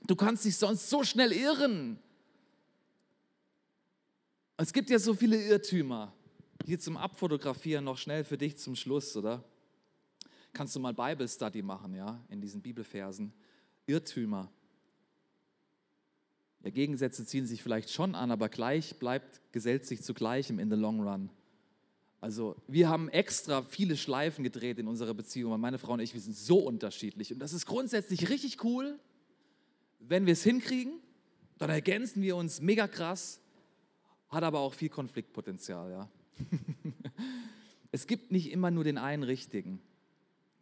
du kannst dich sonst so schnell irren. Es gibt ja so viele Irrtümer hier zum Abfotografieren noch schnell für dich zum Schluss, oder? Kannst du mal Bible Study machen, ja, in diesen Bibelversen. Irrtümer. Ja, Gegensätze ziehen sich vielleicht schon an, aber gleich bleibt, gesellt sich zu gleichem in the long run. Also wir haben extra viele Schleifen gedreht in unserer Beziehung, weil meine Frau und ich, wir sind so unterschiedlich. Und das ist grundsätzlich richtig cool, wenn wir es hinkriegen, dann ergänzen wir uns mega krass, hat aber auch viel Konfliktpotenzial, ja. es gibt nicht immer nur den einen richtigen.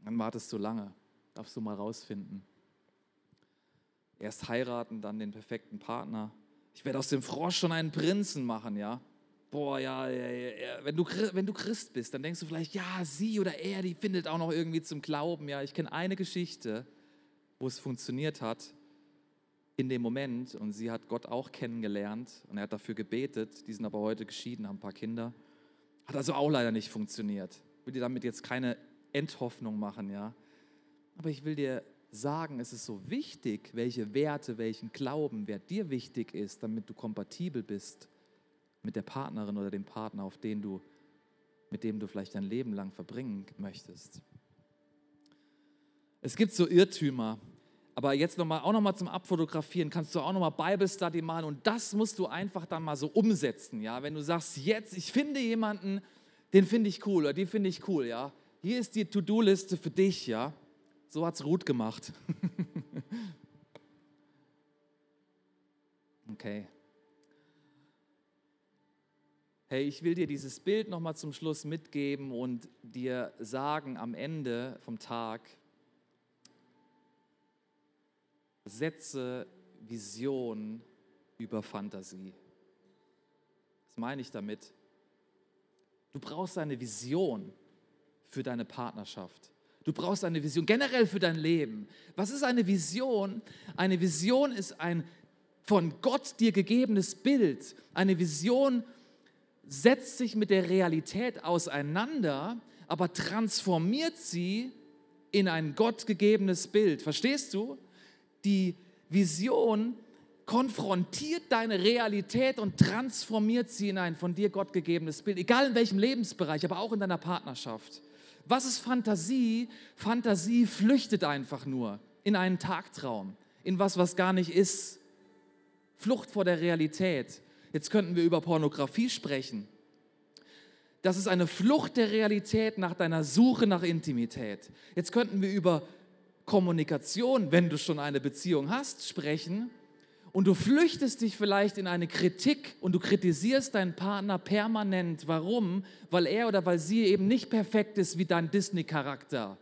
Dann wartest du lange, darfst du mal rausfinden. Erst heiraten, dann den perfekten Partner. Ich werde aus dem Frosch schon einen Prinzen machen, ja. Boah, ja, ja, ja, Wenn, du, wenn du Christ bist, dann denkst du vielleicht, ja, sie oder er, die findet auch noch irgendwie zum Glauben. Ja, ich kenne eine Geschichte, wo es funktioniert hat in dem Moment und sie hat Gott auch kennengelernt und er hat dafür gebetet. Die sind aber heute geschieden, haben ein paar Kinder. Hat also auch leider nicht funktioniert. Ich will dir damit jetzt keine Endhoffnung machen, ja. Aber ich will dir sagen, es ist so wichtig, welche Werte, welchen Glauben, wer dir wichtig ist, damit du kompatibel bist mit der Partnerin oder dem Partner, auf den du, mit dem du vielleicht dein Leben lang verbringen möchtest. Es gibt so Irrtümer. Aber jetzt noch mal, auch nochmal zum Abfotografieren kannst du auch nochmal Bible Study machen und das musst du einfach dann mal so umsetzen. Ja? Wenn du sagst, jetzt, ich finde jemanden, den finde ich cool oder die finde ich cool. Ja? Hier ist die To-Do-Liste für dich. Ja? So es Ruth gemacht. okay. Hey, ich will dir dieses Bild nochmal zum Schluss mitgeben und dir sagen am Ende vom Tag, setze Vision über Fantasie. Was meine ich damit? Du brauchst eine Vision für deine Partnerschaft. Du brauchst eine Vision generell für dein Leben. Was ist eine Vision? Eine Vision ist ein von Gott dir gegebenes Bild. Eine Vision setzt sich mit der Realität auseinander, aber transformiert sie in ein gottgegebenes Bild. Verstehst du? Die Vision konfrontiert deine Realität und transformiert sie in ein von dir gottgegebenes Bild, egal in welchem Lebensbereich, aber auch in deiner Partnerschaft. Was ist Fantasie? Fantasie flüchtet einfach nur in einen Tagtraum, in was, was gar nicht ist. Flucht vor der Realität. Jetzt könnten wir über Pornografie sprechen. Das ist eine Flucht der Realität nach deiner Suche nach Intimität. Jetzt könnten wir über Kommunikation, wenn du schon eine Beziehung hast, sprechen. Und du flüchtest dich vielleicht in eine Kritik und du kritisierst deinen Partner permanent. Warum? Weil er oder weil sie eben nicht perfekt ist wie dein Disney-Charakter.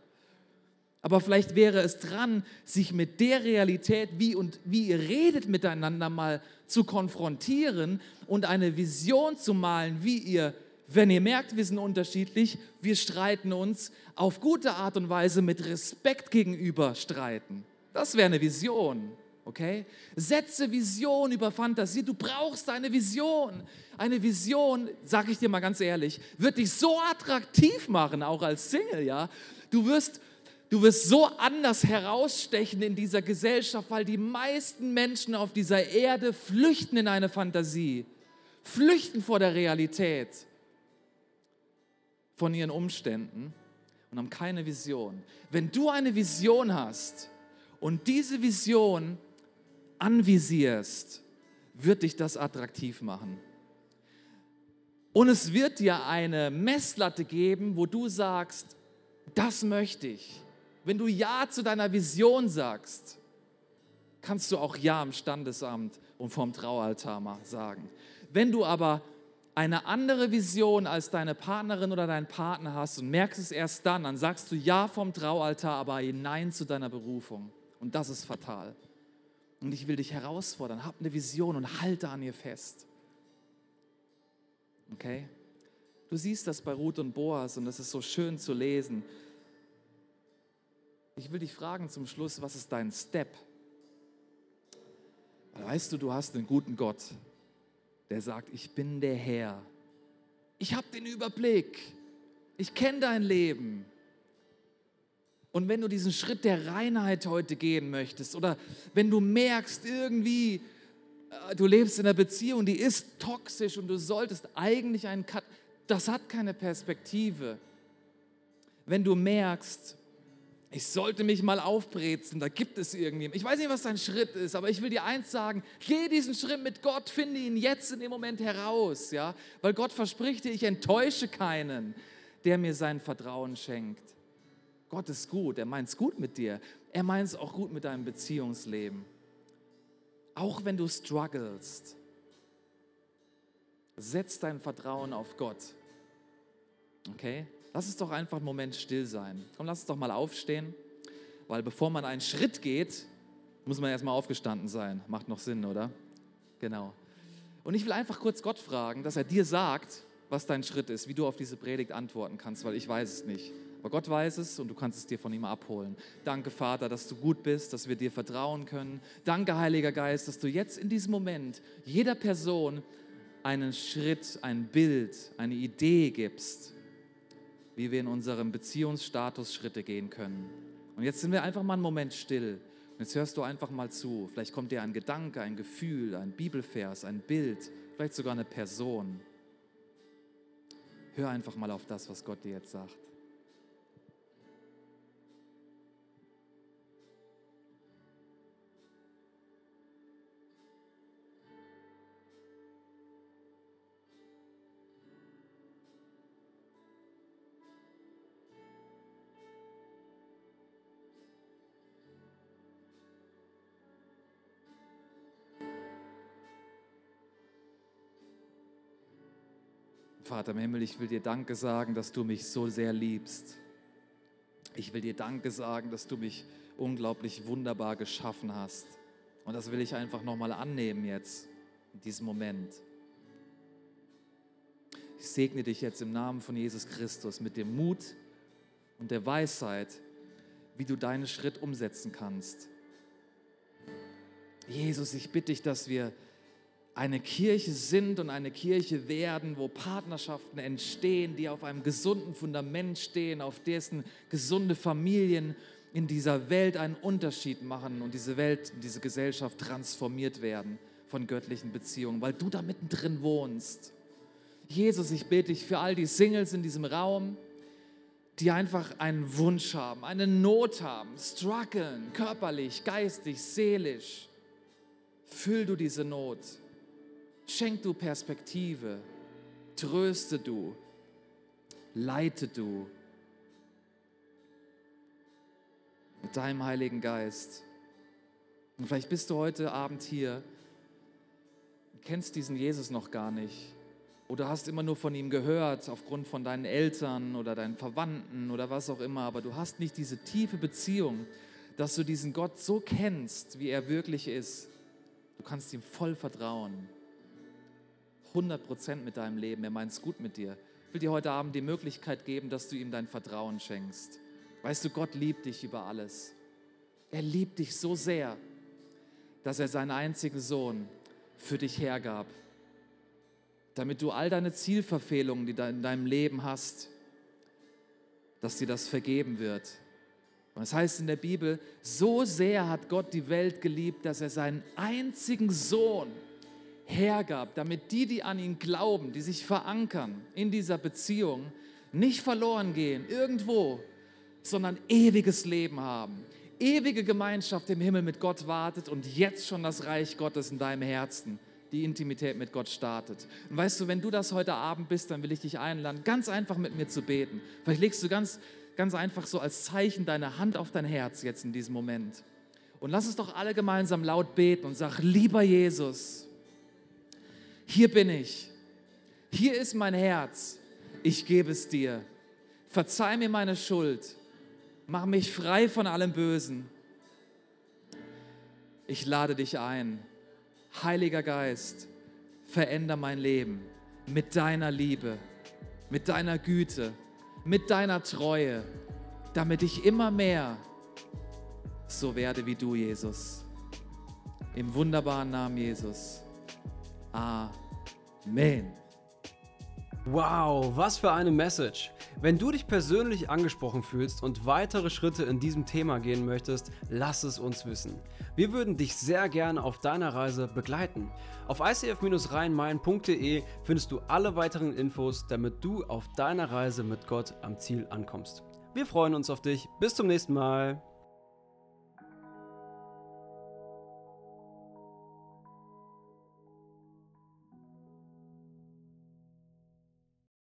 Aber vielleicht wäre es dran, sich mit der Realität, wie und wie ihr redet miteinander mal zu konfrontieren und eine Vision zu malen, wie ihr, wenn ihr merkt, wir sind unterschiedlich, wir streiten uns, auf gute Art und Weise mit Respekt gegenüber streiten. Das wäre eine Vision. Okay? Setze Vision über Fantasie. Du brauchst eine Vision. Eine Vision, sage ich dir mal ganz ehrlich, wird dich so attraktiv machen, auch als Single, ja. Du wirst Du wirst so anders herausstechen in dieser Gesellschaft, weil die meisten Menschen auf dieser Erde flüchten in eine Fantasie, flüchten vor der Realität, von ihren Umständen und haben keine Vision. Wenn du eine Vision hast und diese Vision anvisierst, wird dich das attraktiv machen. Und es wird dir eine Messlatte geben, wo du sagst, das möchte ich wenn du Ja zu deiner Vision sagst, kannst du auch Ja im Standesamt und vom Traualtar sagen. Wenn du aber eine andere Vision als deine Partnerin oder dein Partner hast und merkst es erst dann, dann sagst du Ja vom Traualtar, aber Nein zu deiner Berufung. Und das ist fatal. Und ich will dich herausfordern, hab eine Vision und halte an ihr fest. Okay? Du siehst das bei Ruth und Boas und das ist so schön zu lesen. Ich will dich fragen zum Schluss, was ist dein Step? Weißt du, du hast einen guten Gott, der sagt, ich bin der Herr. Ich habe den Überblick. Ich kenne dein Leben. Und wenn du diesen Schritt der Reinheit heute gehen möchtest oder wenn du merkst, irgendwie, äh, du lebst in einer Beziehung, die ist toxisch und du solltest eigentlich einen Cut, das hat keine Perspektive. Wenn du merkst, ich sollte mich mal aufbrezen, da gibt es irgendjemand. Ich weiß nicht, was dein Schritt ist, aber ich will dir eins sagen, geh diesen Schritt mit Gott, finde ihn jetzt in dem Moment heraus, ja, weil Gott verspricht dir, ich enttäusche keinen, der mir sein Vertrauen schenkt. Gott ist gut, er meint es gut mit dir, er meint es auch gut mit deinem Beziehungsleben. Auch wenn du strugglest, setz dein Vertrauen auf Gott. Okay? Lass es doch einfach einen Moment still sein. Komm, lass es doch mal aufstehen, weil bevor man einen Schritt geht, muss man erstmal aufgestanden sein. Macht noch Sinn, oder? Genau. Und ich will einfach kurz Gott fragen, dass er dir sagt, was dein Schritt ist, wie du auf diese Predigt antworten kannst, weil ich weiß es nicht. Aber Gott weiß es und du kannst es dir von ihm abholen. Danke, Vater, dass du gut bist, dass wir dir vertrauen können. Danke, Heiliger Geist, dass du jetzt in diesem Moment jeder Person einen Schritt, ein Bild, eine Idee gibst, wie wir in unserem Beziehungsstatus Schritte gehen können. Und jetzt sind wir einfach mal einen Moment still. Jetzt hörst du einfach mal zu. Vielleicht kommt dir ein Gedanke, ein Gefühl, ein Bibelvers, ein Bild, vielleicht sogar eine Person. Hör einfach mal auf das, was Gott dir jetzt sagt. Im Himmel, ich will dir Danke sagen, dass du mich so sehr liebst. Ich will dir Danke sagen, dass du mich unglaublich wunderbar geschaffen hast. Und das will ich einfach nochmal annehmen jetzt, in diesem Moment. Ich segne dich jetzt im Namen von Jesus Christus mit dem Mut und der Weisheit, wie du deinen Schritt umsetzen kannst. Jesus, ich bitte dich, dass wir eine Kirche sind und eine Kirche werden, wo Partnerschaften entstehen, die auf einem gesunden Fundament stehen, auf dessen gesunde Familien in dieser Welt einen Unterschied machen und diese Welt, diese Gesellschaft transformiert werden von göttlichen Beziehungen, weil du da mittendrin wohnst. Jesus, ich bete dich für all die Singles in diesem Raum, die einfach einen Wunsch haben, eine Not haben, strugglen, körperlich, geistig, seelisch. Füll du diese Not. Schenk du Perspektive. Tröste du. Leite du. Mit deinem Heiligen Geist. Und vielleicht bist du heute Abend hier, kennst diesen Jesus noch gar nicht oder hast immer nur von ihm gehört, aufgrund von deinen Eltern oder deinen Verwandten oder was auch immer, aber du hast nicht diese tiefe Beziehung, dass du diesen Gott so kennst, wie er wirklich ist. Du kannst ihm voll vertrauen. 100 Prozent mit deinem Leben. Er meint es gut mit dir. Ich will dir heute Abend die Möglichkeit geben, dass du ihm dein Vertrauen schenkst. Weißt du, Gott liebt dich über alles. Er liebt dich so sehr, dass er seinen einzigen Sohn für dich hergab damit du all deine Zielverfehlungen, die du in deinem Leben hast, dass dir das vergeben wird. Und es das heißt in der Bibel, so sehr hat Gott die Welt geliebt, dass er seinen einzigen Sohn hergab, damit die, die an ihn glauben, die sich verankern in dieser Beziehung, nicht verloren gehen irgendwo, sondern ewiges Leben haben. Ewige Gemeinschaft im Himmel mit Gott wartet und jetzt schon das Reich Gottes in deinem Herzen die Intimität mit Gott startet. Und weißt du, wenn du das heute Abend bist, dann will ich dich einladen, ganz einfach mit mir zu beten. Vielleicht legst du ganz, ganz einfach so als Zeichen deine Hand auf dein Herz jetzt in diesem Moment. Und lass es doch alle gemeinsam laut beten und sag, lieber Jesus, hier bin ich. Hier ist mein Herz. Ich gebe es dir. Verzeih mir meine Schuld. Mach mich frei von allem Bösen. Ich lade dich ein Heiliger Geist, veränder mein Leben mit deiner Liebe, mit deiner Güte, mit deiner Treue, damit ich immer mehr so werde wie du, Jesus. Im wunderbaren Namen Jesus. Amen. Wow, was für eine Message. Wenn du dich persönlich angesprochen fühlst und weitere Schritte in diesem Thema gehen möchtest, lass es uns wissen. Wir würden dich sehr gerne auf deiner Reise begleiten. Auf icf-rheinmain.de findest du alle weiteren Infos, damit du auf deiner Reise mit Gott am Ziel ankommst. Wir freuen uns auf dich. Bis zum nächsten Mal.